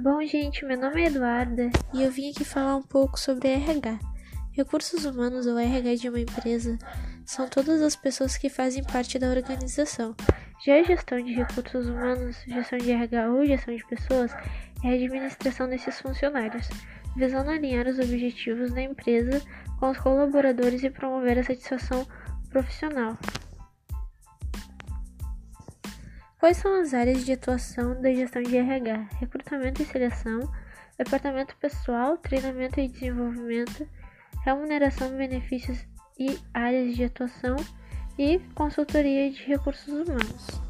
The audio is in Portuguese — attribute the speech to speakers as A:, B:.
A: Bom, gente, meu nome é Eduarda e eu vim aqui falar um pouco sobre RH. Recursos humanos ou RH de uma empresa são todas as pessoas que fazem parte da organização. Já a gestão de recursos humanos, gestão de RH ou gestão de pessoas é a administração desses funcionários, visando alinhar os objetivos da empresa com os colaboradores e promover a satisfação profissional. Quais são as áreas de atuação da gestão de RH? Recrutamento e seleção, departamento pessoal, treinamento e desenvolvimento, remuneração, benefícios e áreas de atuação e consultoria de recursos humanos.